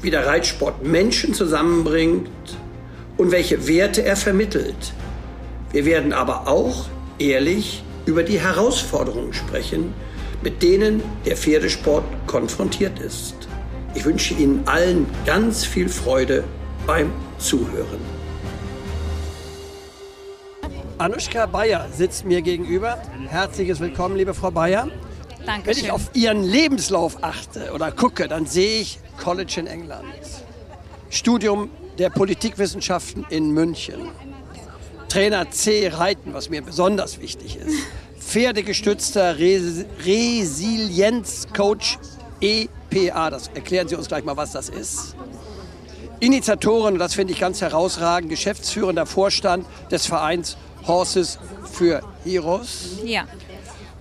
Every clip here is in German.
wie der Reitsport Menschen zusammenbringt und welche Werte er vermittelt. Wir werden aber auch ehrlich über die Herausforderungen sprechen, mit denen der Pferdesport konfrontiert ist. Ich wünsche Ihnen allen ganz viel Freude beim Zuhören. Anushka Bayer sitzt mir gegenüber. Herzliches Willkommen, liebe Frau Bayer. Danke Wenn ich auf Ihren Lebenslauf achte oder gucke, dann sehe ich College in England, Studium der Politikwissenschaften in München, Trainer C Reiten, was mir besonders wichtig ist, pferdegestützter Res Resilienzcoach EPA. Das erklären Sie uns gleich mal, was das ist. Initiatorin, das finde ich ganz herausragend, geschäftsführender Vorstand des Vereins Horses für Heroes. Ja.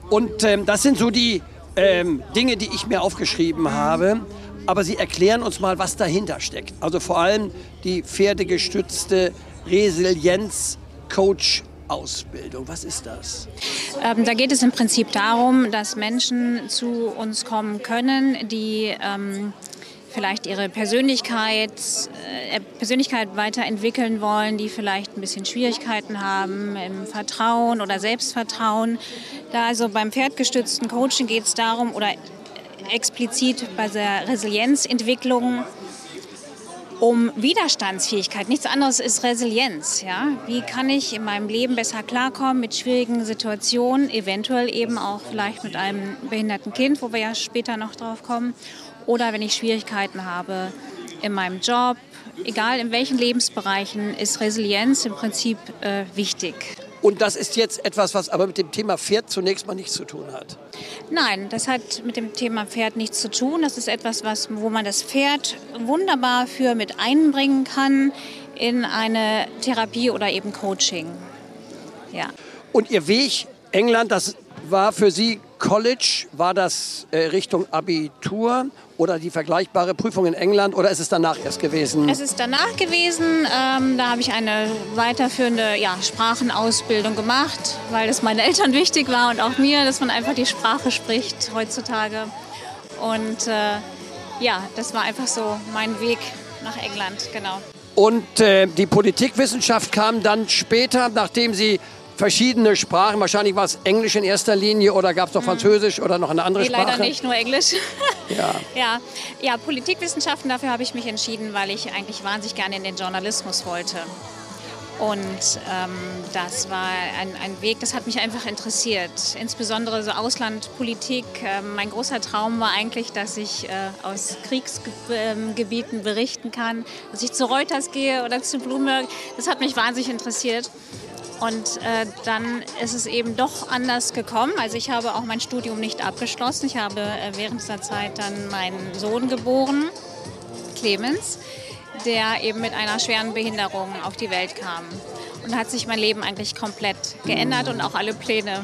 Und ähm, das sind so die ähm, Dinge, die ich mir aufgeschrieben habe. Aber Sie erklären uns mal, was dahinter steckt. Also vor allem die pferdegestützte Resilienz-Coach-Ausbildung. Was ist das? Ähm, da geht es im Prinzip darum, dass Menschen zu uns kommen können, die ähm, vielleicht ihre Persönlichkeit, äh, Persönlichkeit weiterentwickeln wollen, die vielleicht ein bisschen Schwierigkeiten haben im Vertrauen oder Selbstvertrauen. Da also beim pferdgestützten Coaching geht es darum, oder explizit bei der Resilienzentwicklung, um Widerstandsfähigkeit. Nichts anderes ist Resilienz. Ja? Wie kann ich in meinem Leben besser klarkommen mit schwierigen Situationen, eventuell eben auch vielleicht mit einem behinderten Kind, wo wir ja später noch drauf kommen, oder wenn ich Schwierigkeiten habe in meinem Job, egal in welchen Lebensbereichen, ist Resilienz im Prinzip äh, wichtig. Und das ist jetzt etwas, was aber mit dem Thema Pferd zunächst mal nichts zu tun hat. Nein, das hat mit dem Thema Pferd nichts zu tun. Das ist etwas, was, wo man das Pferd wunderbar für mit einbringen kann in eine Therapie oder eben Coaching. Ja. Und Ihr Weg England, das war für Sie College, war das äh, Richtung Abitur oder die vergleichbare Prüfung in England oder ist es danach erst gewesen? Es ist danach gewesen. Ähm, da habe ich eine weiterführende ja, Sprachenausbildung gemacht, weil es meinen Eltern wichtig war und auch mir, dass man einfach die Sprache spricht heutzutage. Und äh, ja, das war einfach so mein Weg nach England, genau. Und äh, die Politikwissenschaft kam dann später, nachdem Sie verschiedene Sprachen. Wahrscheinlich war es Englisch in erster Linie oder gab es noch Französisch oder noch eine andere nee, Sprache? leider nicht, nur Englisch. Ja. ja. Ja, Politikwissenschaften, dafür habe ich mich entschieden, weil ich eigentlich wahnsinnig gerne in den Journalismus wollte. Und ähm, das war ein, ein Weg, das hat mich einfach interessiert. Insbesondere so Auslandpolitik. Ähm, mein großer Traum war eigentlich, dass ich äh, aus Kriegsgebieten berichten kann, dass ich zu Reuters gehe oder zu Bloomberg. Das hat mich wahnsinnig interessiert. Und äh, dann ist es eben doch anders gekommen. Also ich habe auch mein Studium nicht abgeschlossen. Ich habe äh, während dieser Zeit dann meinen Sohn geboren, Clemens, der eben mit einer schweren Behinderung auf die Welt kam. Und da hat sich mein Leben eigentlich komplett geändert und auch alle Pläne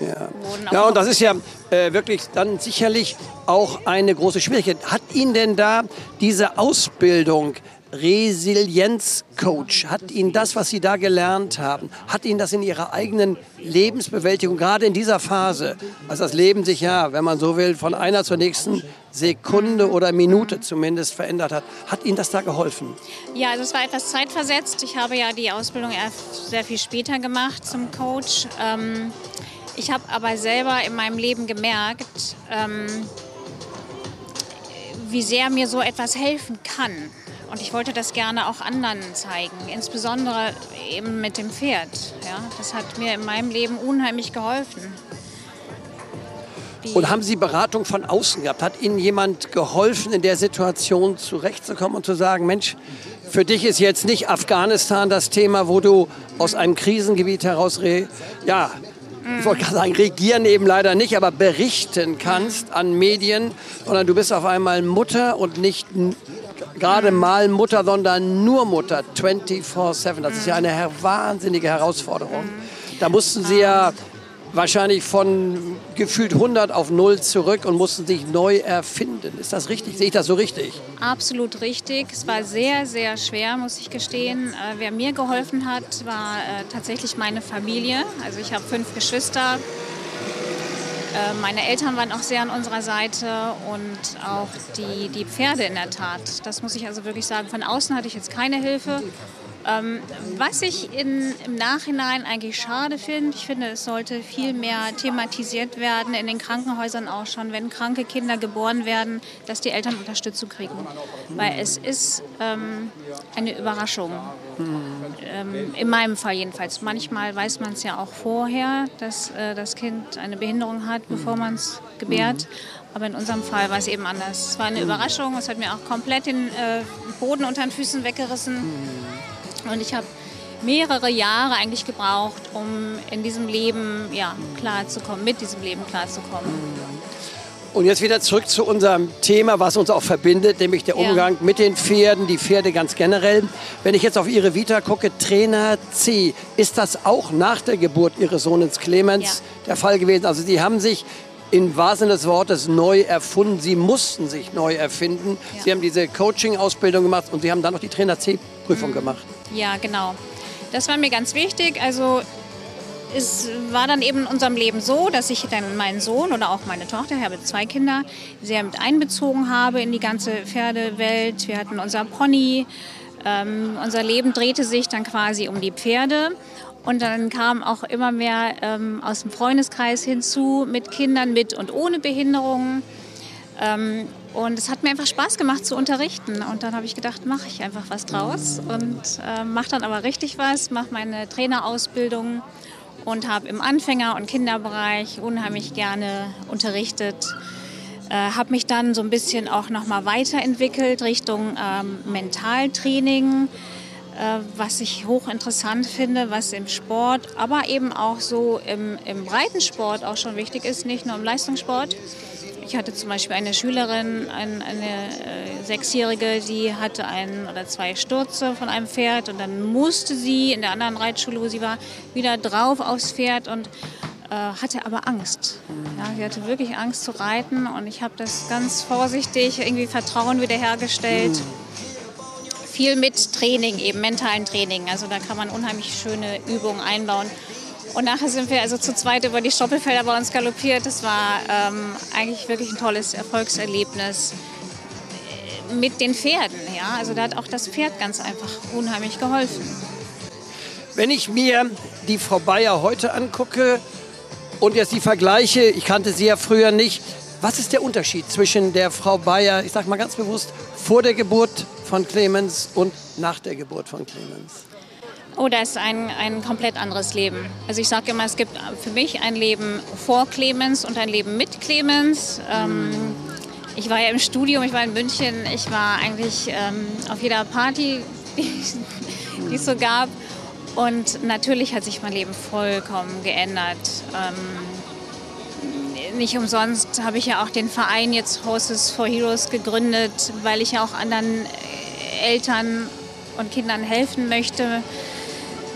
ja. ja, und das ist ja äh, wirklich dann sicherlich auch eine große Schwierigkeit. Hat Ihnen denn da diese Ausbildung Resilienzcoach, hat Ihnen das, was Sie da gelernt haben, hat Ihnen das in Ihrer eigenen Lebensbewältigung, gerade in dieser Phase, als das Leben sich ja, wenn man so will, von einer zur nächsten Sekunde oder Minute zumindest verändert hat, hat Ihnen das da geholfen? Ja, also es war etwas zeitversetzt. Ich habe ja die Ausbildung erst sehr viel später gemacht zum Coach. Ähm, ich habe aber selber in meinem Leben gemerkt, ähm, wie sehr mir so etwas helfen kann. Und ich wollte das gerne auch anderen zeigen, insbesondere eben mit dem Pferd. Ja, das hat mir in meinem Leben unheimlich geholfen. Und haben Sie Beratung von außen gehabt? Hat Ihnen jemand geholfen, in der Situation zurechtzukommen und zu sagen, Mensch, für dich ist jetzt nicht Afghanistan das Thema, wo du aus einem Krisengebiet heraus, ja, ich wollte gerade sagen, regieren eben leider nicht, aber berichten kannst an Medien, sondern du bist auf einmal Mutter und nicht gerade mal Mutter, sondern nur Mutter, 24-7. Das ist ja eine wahnsinnige Herausforderung. Da mussten Sie ja wahrscheinlich von gefühlt 100 auf 0 zurück und mussten sich neu erfinden. Ist das richtig? Sehe ich das so richtig? Absolut richtig. Es war sehr, sehr schwer, muss ich gestehen. Äh, wer mir geholfen hat, war äh, tatsächlich meine Familie. Also ich habe fünf Geschwister. Äh, meine Eltern waren auch sehr an unserer Seite und auch die, die Pferde in der Tat. Das muss ich also wirklich sagen. Von außen hatte ich jetzt keine Hilfe. Ähm, was ich in, im Nachhinein eigentlich schade finde, ich finde, es sollte viel mehr thematisiert werden, in den Krankenhäusern auch schon, wenn kranke Kinder geboren werden, dass die Eltern Unterstützung kriegen. Weil es ist ähm, eine Überraschung. Ähm, in meinem Fall jedenfalls. Manchmal weiß man es ja auch vorher, dass äh, das Kind eine Behinderung hat, bevor man es gebärt. Aber in unserem Fall war es eben anders. Es war eine Überraschung. Es hat mir auch komplett den äh, Boden unter den Füßen weggerissen. Und ich habe mehrere Jahre eigentlich gebraucht, um in diesem Leben ja, klarzukommen, mit diesem Leben klarzukommen. Und jetzt wieder zurück zu unserem Thema, was uns auch verbindet, nämlich der Umgang ja. mit den Pferden, die Pferde ganz generell. Wenn ich jetzt auf Ihre Vita gucke, Trainer C, ist das auch nach der Geburt Ihres Sohnes Clemens ja. der Fall gewesen? Also Sie haben sich im wahrsten des Wortes neu erfunden. Sie mussten sich neu erfinden. Ja. Sie haben diese Coaching-Ausbildung gemacht und Sie haben dann noch die Trainer C-Prüfung mhm. gemacht. Ja, genau. Das war mir ganz wichtig. Also es war dann eben in unserem Leben so, dass ich dann meinen Sohn oder auch meine Tochter, ich habe zwei Kinder, sehr mit einbezogen habe in die ganze Pferdewelt. Wir hatten unser Pony. Ähm, unser Leben drehte sich dann quasi um die Pferde. Und dann kam auch immer mehr ähm, aus dem Freundeskreis hinzu mit Kindern mit und ohne Behinderungen. Ähm, und es hat mir einfach Spaß gemacht zu unterrichten. Und dann habe ich gedacht, mache ich einfach was draus und äh, mache dann aber richtig was, mache meine Trainerausbildung und habe im Anfänger- und Kinderbereich unheimlich gerne unterrichtet. Äh, habe mich dann so ein bisschen auch nochmal weiterentwickelt Richtung ähm, Mentaltraining, äh, was ich hochinteressant finde, was im Sport, aber eben auch so im, im Breitensport auch schon wichtig ist, nicht nur im Leistungssport. Ich hatte zum Beispiel eine Schülerin, ein, eine äh, Sechsjährige, die hatte ein oder zwei Stürze von einem Pferd und dann musste sie in der anderen Reitschule, wo sie war, wieder drauf aufs Pferd und äh, hatte aber Angst. Ja, sie hatte wirklich Angst zu reiten und ich habe das ganz vorsichtig, irgendwie Vertrauen wiederhergestellt. Viel mit Training, eben mentalen Training. Also da kann man unheimlich schöne Übungen einbauen. Und nachher sind wir also zu zweit über die Stoppelfelder bei uns galoppiert. Das war ähm, eigentlich wirklich ein tolles Erfolgserlebnis mit den Pferden. Ja? Also da hat auch das Pferd ganz einfach unheimlich geholfen. Wenn ich mir die Frau Bayer heute angucke und jetzt die vergleiche, ich kannte sie ja früher nicht, was ist der Unterschied zwischen der Frau Bayer, ich sage mal ganz bewusst, vor der Geburt von Clemens und nach der Geburt von Clemens? Oh, das ist ein, ein komplett anderes Leben. Also ich sage immer, es gibt für mich ein Leben vor Clemens und ein Leben mit Clemens. Ähm, ich war ja im Studium, ich war in München, ich war eigentlich ähm, auf jeder Party, die, es so gab. Und natürlich hat sich mein Leben vollkommen geändert. Ähm, nicht umsonst habe ich ja auch den Verein jetzt Horses for Heroes gegründet, weil ich ja auch anderen Eltern und Kindern helfen möchte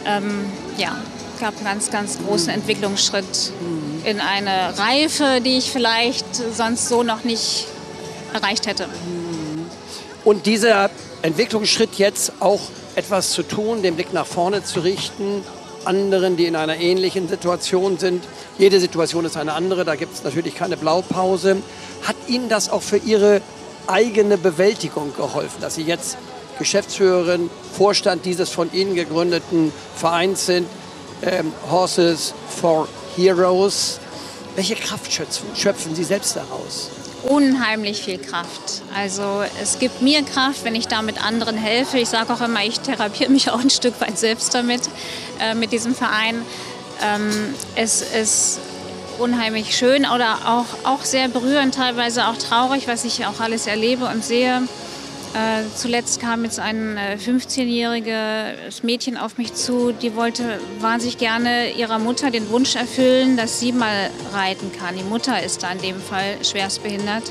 ähm, ja, gab einen ganz, ganz großen Entwicklungsschritt in eine Reife, die ich vielleicht sonst so noch nicht erreicht hätte. Und dieser Entwicklungsschritt jetzt auch etwas zu tun, den Blick nach vorne zu richten, anderen, die in einer ähnlichen Situation sind. Jede Situation ist eine andere, da gibt es natürlich keine Blaupause. Hat Ihnen das auch für Ihre eigene Bewältigung geholfen, dass Sie jetzt Geschäftsführerin, Vorstand dieses von Ihnen gegründeten Vereins sind, ähm, Horses for Heroes. Welche Kraft schöpfen, schöpfen Sie selbst daraus? Unheimlich viel Kraft. Also es gibt mir Kraft, wenn ich damit anderen helfe. Ich sage auch immer, ich therapiere mich auch ein Stück weit selbst damit, äh, mit diesem Verein. Ähm, es ist unheimlich schön oder auch, auch sehr berührend, teilweise auch traurig, was ich auch alles erlebe und sehe. Äh, zuletzt kam jetzt ein äh, 15-jähriges Mädchen auf mich zu, die wollte wahnsinnig gerne ihrer Mutter den Wunsch erfüllen, dass sie mal reiten kann. Die Mutter ist da in dem Fall schwerstbehindert.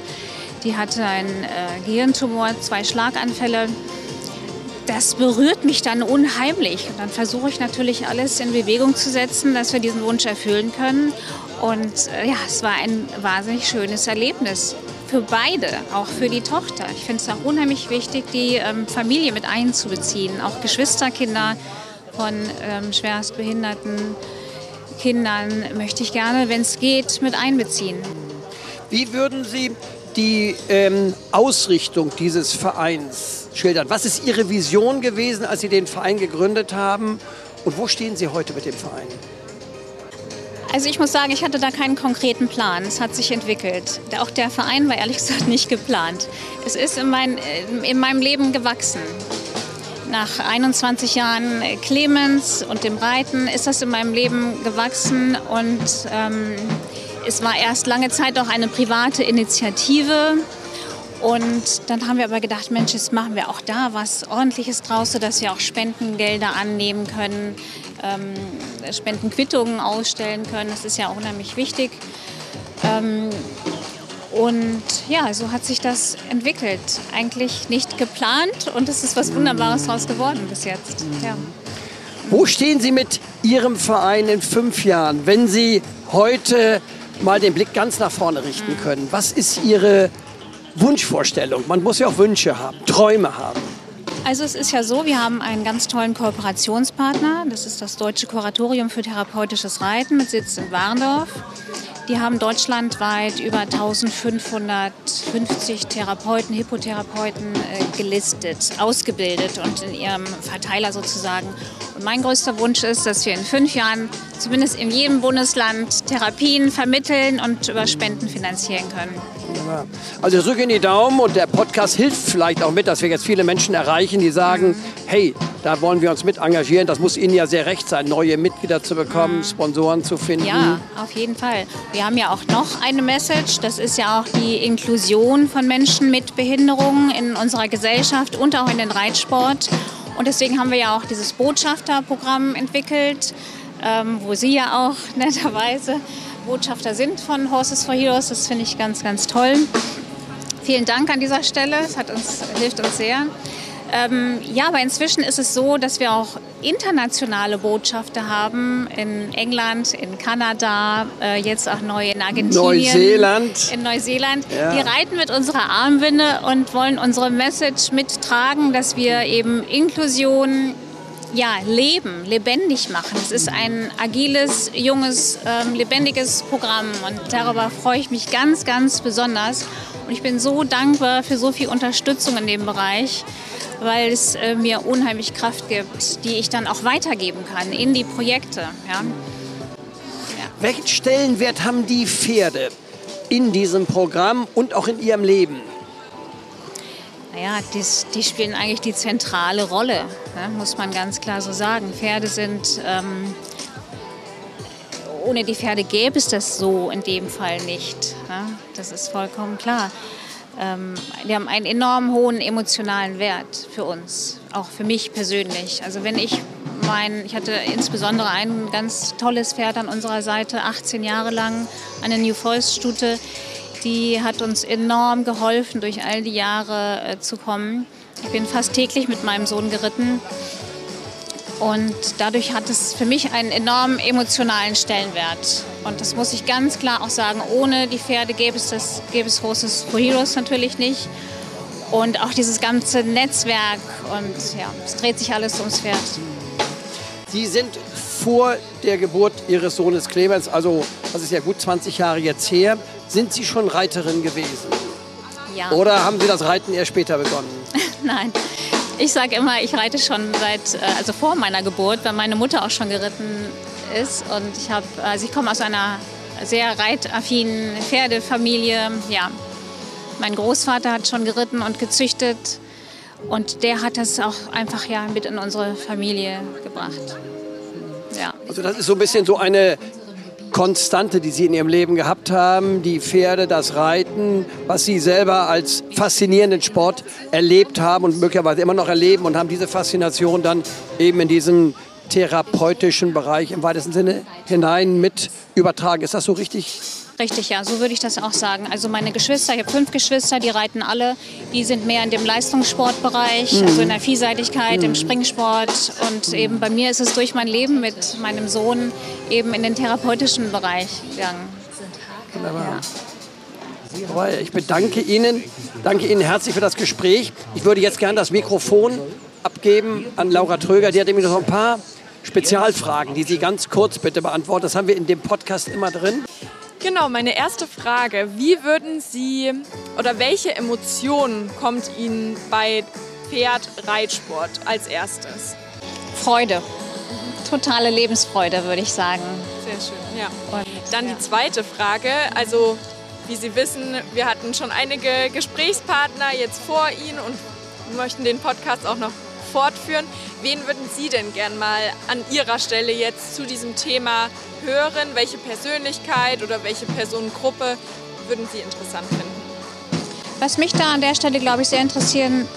Die hatte einen äh, Gehirntumor, zwei Schlaganfälle. Das berührt mich dann unheimlich. Und dann versuche ich natürlich alles in Bewegung zu setzen, dass wir diesen Wunsch erfüllen können. Und äh, ja, es war ein wahnsinnig schönes Erlebnis für beide, auch für die Tochter. Ich finde es auch unheimlich wichtig, die ähm, Familie mit einzubeziehen, auch Geschwisterkinder von ähm, schwerstbehinderten Kindern möchte ich gerne, wenn es geht, mit einbeziehen. Wie würden Sie die ähm, Ausrichtung dieses Vereins schildern? Was ist Ihre Vision gewesen, als Sie den Verein gegründet haben? Und wo stehen Sie heute mit dem Verein? Also ich muss sagen, ich hatte da keinen konkreten Plan. Es hat sich entwickelt. Auch der Verein war ehrlich gesagt nicht geplant. Es ist in, mein, in meinem Leben gewachsen. Nach 21 Jahren Clemens und dem Reiten ist das in meinem Leben gewachsen und ähm, es war erst lange Zeit auch eine private Initiative. Und dann haben wir aber gedacht, Mensch, jetzt machen wir auch da was Ordentliches draus, sodass wir auch Spendengelder annehmen können, ähm, Spendenquittungen ausstellen können. Das ist ja auch unheimlich wichtig. Ähm, und ja, so hat sich das entwickelt. Eigentlich nicht geplant und es ist was Wunderbares daraus geworden bis jetzt. Ja. Wo stehen Sie mit Ihrem Verein in fünf Jahren, wenn Sie heute mal den Blick ganz nach vorne richten mhm. können? Was ist Ihre Wunschvorstellung? Man muss ja auch Wünsche haben, Träume haben. Also es ist ja so, wir haben einen ganz tollen Kooperationspartner. Das ist das Deutsche Kuratorium für therapeutisches Reiten mit Sitz in Warndorf. Die haben deutschlandweit über 1550 Therapeuten, Hippotherapeuten äh, gelistet, ausgebildet und in ihrem Verteiler sozusagen. Und mein größter Wunsch ist, dass wir in fünf Jahren zumindest in jedem Bundesland Therapien vermitteln und über Spenden finanzieren können. Also drücke in die Daumen und der Podcast hilft vielleicht auch mit, dass wir jetzt viele Menschen erreichen, die sagen, mhm. hey, da wollen wir uns mit engagieren. Das muss Ihnen ja sehr recht sein, neue Mitglieder zu bekommen, mhm. Sponsoren zu finden. Ja, auf jeden Fall. Wir haben ja auch noch eine Message. Das ist ja auch die Inklusion von Menschen mit Behinderungen in unserer Gesellschaft und auch in den Reitsport. Und deswegen haben wir ja auch dieses Botschafterprogramm entwickelt, ähm, wo Sie ja auch netterweise Botschafter sind von Horses for Heroes. Das finde ich ganz, ganz toll. Vielen Dank an dieser Stelle. Es uns, hilft uns sehr. Ähm, ja, aber inzwischen ist es so, dass wir auch internationale Botschafter haben in England, in Kanada, äh, jetzt auch neu in Argentinien. Neuseeland. In Neuseeland. Ja. Die reiten mit unserer Armbinde und wollen unsere Message mittragen, dass wir eben Inklusion ja, leben, lebendig machen. Es ist ein agiles, junges, ähm, lebendiges Programm und darüber freue ich mich ganz, ganz besonders. Und ich bin so dankbar für so viel Unterstützung in dem Bereich weil es äh, mir unheimlich Kraft gibt, die ich dann auch weitergeben kann in die Projekte. Ja. Ja. Welchen Stellenwert haben die Pferde in diesem Programm und auch in ihrem Leben? Naja, die, die spielen eigentlich die zentrale Rolle, ja, muss man ganz klar so sagen. Pferde sind, ähm, ohne die Pferde gäbe es das so in dem Fall nicht. Ja, das ist vollkommen klar ähm, die haben einen enorm hohen emotionalen Wert für uns, auch für mich persönlich. Also wenn ich mein, ich hatte insbesondere ein ganz tolles Pferd an unserer Seite, 18 Jahre lang, eine New Forest Stute, die hat uns enorm geholfen, durch all die Jahre äh, zu kommen. Ich bin fast täglich mit meinem Sohn geritten und dadurch hat es für mich einen enorm emotionalen Stellenwert. Und das muss ich ganz klar auch sagen, ohne die Pferde gäbe es, das, gäbe es Horses for Heroes natürlich nicht. Und auch dieses ganze Netzwerk und ja, es dreht sich alles ums Pferd. Sie sind vor der Geburt Ihres Sohnes Clemens, also das ist ja gut 20 Jahre jetzt her, sind Sie schon Reiterin gewesen? Ja. Oder haben Sie das Reiten erst später begonnen? Nein, ich sage immer, ich reite schon seit, äh, also vor meiner Geburt, weil meine Mutter auch schon geritten ist. Und ich habe, also ich komme aus einer sehr reitaffinen Pferdefamilie. Ja, mein Großvater hat schon geritten und gezüchtet. Und der hat das auch einfach ja mit in unsere Familie gebracht. Also das ist so ein bisschen so eine Konstante, die Sie in Ihrem Leben gehabt haben, die Pferde, das Reiten, was Sie selber als faszinierenden Sport erlebt haben und möglicherweise immer noch erleben und haben diese Faszination dann eben in diesem therapeutischen Bereich im weitesten Sinne hinein mit übertragen. Ist das so richtig? Richtig, ja, so würde ich das auch sagen. Also meine Geschwister, ich habe fünf Geschwister, die reiten alle. Die sind mehr in dem Leistungssportbereich, mhm. also in der Vielseitigkeit, mhm. im Springsport. Und eben bei mir ist es durch mein Leben mit meinem Sohn eben in den therapeutischen Bereich gegangen. Wunderbar. Ja. Ich bedanke Ihnen, danke Ihnen herzlich für das Gespräch. Ich würde jetzt gerne das Mikrofon abgeben an Laura Tröger. Die hat nämlich noch ein paar Spezialfragen, die Sie ganz kurz bitte beantworten. Das haben wir in dem Podcast immer drin. Genau, meine erste Frage. Wie würden Sie oder welche Emotionen kommt Ihnen bei Pferd-Reitsport als erstes? Freude. Totale Lebensfreude, würde ich sagen. Sehr schön, ja. Und dann die zweite Frage. Also, wie Sie wissen, wir hatten schon einige Gesprächspartner jetzt vor Ihnen und möchten den Podcast auch noch fortführen. Wen würden Sie denn gern mal an Ihrer Stelle jetzt zu diesem Thema hören? Welche Persönlichkeit oder welche Personengruppe würden Sie interessant finden? Was mich da an der Stelle, glaube ich, sehr interessieren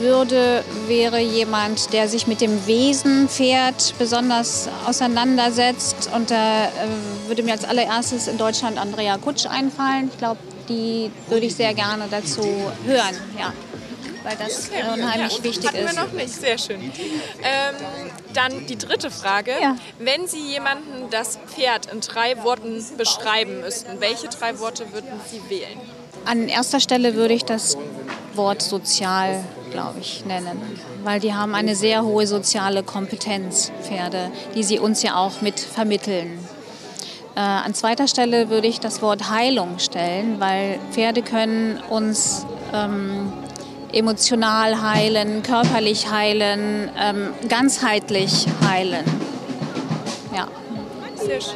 würde, wäre jemand, der sich mit dem Wesen Pferd besonders auseinandersetzt. Und da äh, würde mir als allererstes in Deutschland Andrea Kutsch einfallen. Ich glaube, die würde ich sehr gerne dazu hören. Ja weil das okay. unheimlich ja, wichtig hatten ist. wir noch nicht, sehr schön. Ähm, dann die dritte Frage. Ja. Wenn Sie jemanden das Pferd in drei Worten beschreiben müssten, welche drei Worte würden Sie wählen? An erster Stelle würde ich das Wort sozial, glaube ich, nennen, weil die haben eine sehr hohe soziale Kompetenz, Pferde, die sie uns ja auch mit vermitteln. Äh, an zweiter Stelle würde ich das Wort Heilung stellen, weil Pferde können uns ähm, emotional heilen, körperlich heilen, ähm, ganzheitlich heilen. Ja. Sehr schön.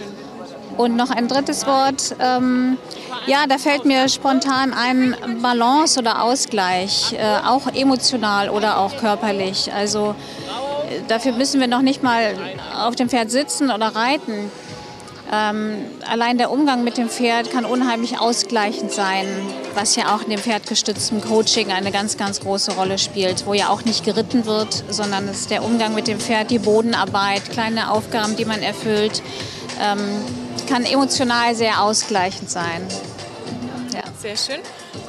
Und noch ein drittes Wort. Ähm, ja, da fällt mir spontan ein Balance oder Ausgleich, äh, auch emotional oder auch körperlich. Also äh, dafür müssen wir noch nicht mal auf dem Pferd sitzen oder reiten. Ähm, allein der Umgang mit dem Pferd kann unheimlich ausgleichend sein, was ja auch in dem pferdgestützten Coaching eine ganz, ganz große Rolle spielt, wo ja auch nicht geritten wird, sondern es ist der Umgang mit dem Pferd, die Bodenarbeit, kleine Aufgaben, die man erfüllt, ähm, kann emotional sehr ausgleichend sein. Ja. Sehr schön.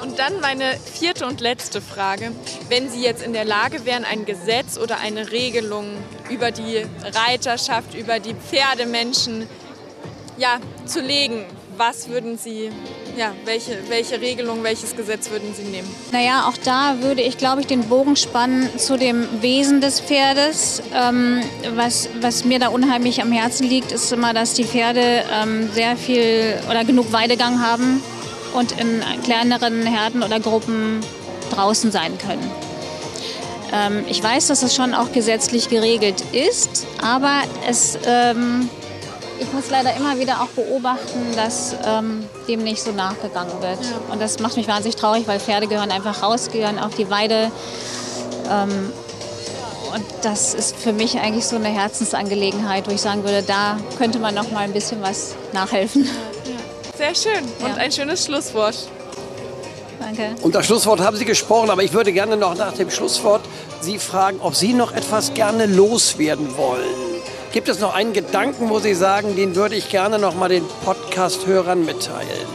Und dann meine vierte und letzte Frage. Wenn Sie jetzt in der Lage wären, ein Gesetz oder eine Regelung über die Reiterschaft, über die Pferdemenschen ja, zu legen. Was würden Sie, ja, welche, welche Regelung, welches Gesetz würden Sie nehmen? Naja, auch da würde ich, glaube ich, den Bogen spannen zu dem Wesen des Pferdes. Ähm, was, was mir da unheimlich am Herzen liegt, ist immer, dass die Pferde ähm, sehr viel oder genug Weidegang haben und in kleineren Herden oder Gruppen draußen sein können. Ähm, ich weiß, dass es schon auch gesetzlich geregelt ist, aber es ähm, ich muss leider immer wieder auch beobachten, dass ähm, dem nicht so nachgegangen wird. Ja. Und das macht mich wahnsinnig traurig, weil Pferde gehören einfach raus, gehören auf die Weide. Ähm, und das ist für mich eigentlich so eine Herzensangelegenheit, wo ich sagen würde, da könnte man noch mal ein bisschen was nachhelfen. Ja. Sehr schön und ja. ein schönes Schlusswort. Danke. Und das Schlusswort haben Sie gesprochen, aber ich würde gerne noch nach dem Schlusswort Sie fragen, ob Sie noch etwas gerne loswerden wollen. Gibt es noch einen Gedanken, wo Sie sagen, den würde ich gerne noch mal den Podcast-Hörern mitteilen?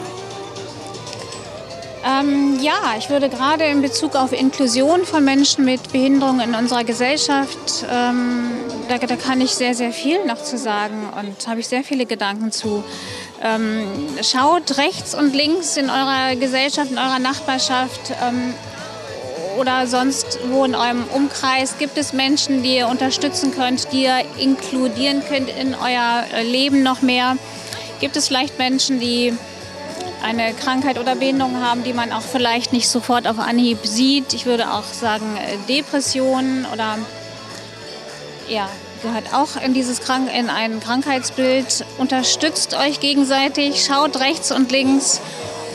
Ähm, ja, ich würde gerade in Bezug auf Inklusion von Menschen mit Behinderung in unserer Gesellschaft, ähm, da, da, kann ich sehr, sehr viel noch zu sagen und habe ich sehr viele Gedanken zu. Ähm, schaut rechts und links in eurer Gesellschaft, in eurer Nachbarschaft, ähm, oder sonst wo in eurem Umkreis gibt es Menschen, die ihr unterstützen könnt, die ihr inkludieren könnt in euer äh, Leben noch mehr? Gibt es vielleicht Menschen, die eine Krankheit oder Behinderung haben, die man auch vielleicht nicht sofort auf Anhieb sieht? Ich würde auch sagen äh, Depressionen oder ja, gehört auch in dieses Krank in ein Krankheitsbild. Unterstützt euch gegenseitig, schaut rechts und links,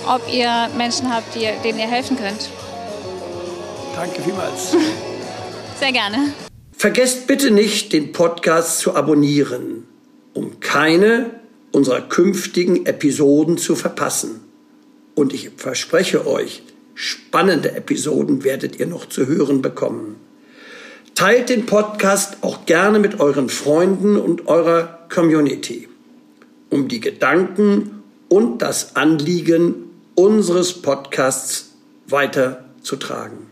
ob ihr Menschen habt, die, denen ihr helfen könnt. Danke vielmals. Sehr gerne. Vergesst bitte nicht, den Podcast zu abonnieren, um keine unserer künftigen Episoden zu verpassen. Und ich verspreche euch, spannende Episoden werdet ihr noch zu hören bekommen. Teilt den Podcast auch gerne mit euren Freunden und eurer Community, um die Gedanken und das Anliegen unseres Podcasts weiterzutragen.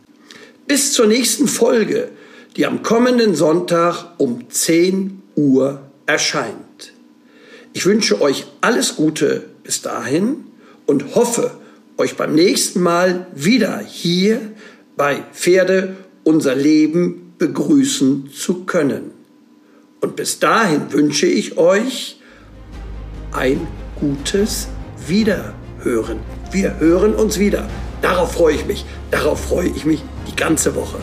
Bis zur nächsten Folge, die am kommenden Sonntag um 10 Uhr erscheint. Ich wünsche euch alles Gute bis dahin und hoffe, euch beim nächsten Mal wieder hier bei Pferde unser Leben begrüßen zu können. Und bis dahin wünsche ich euch ein gutes Wiederhören. Wir hören uns wieder. Darauf freue ich mich. Darauf freue ich mich die ganze Woche.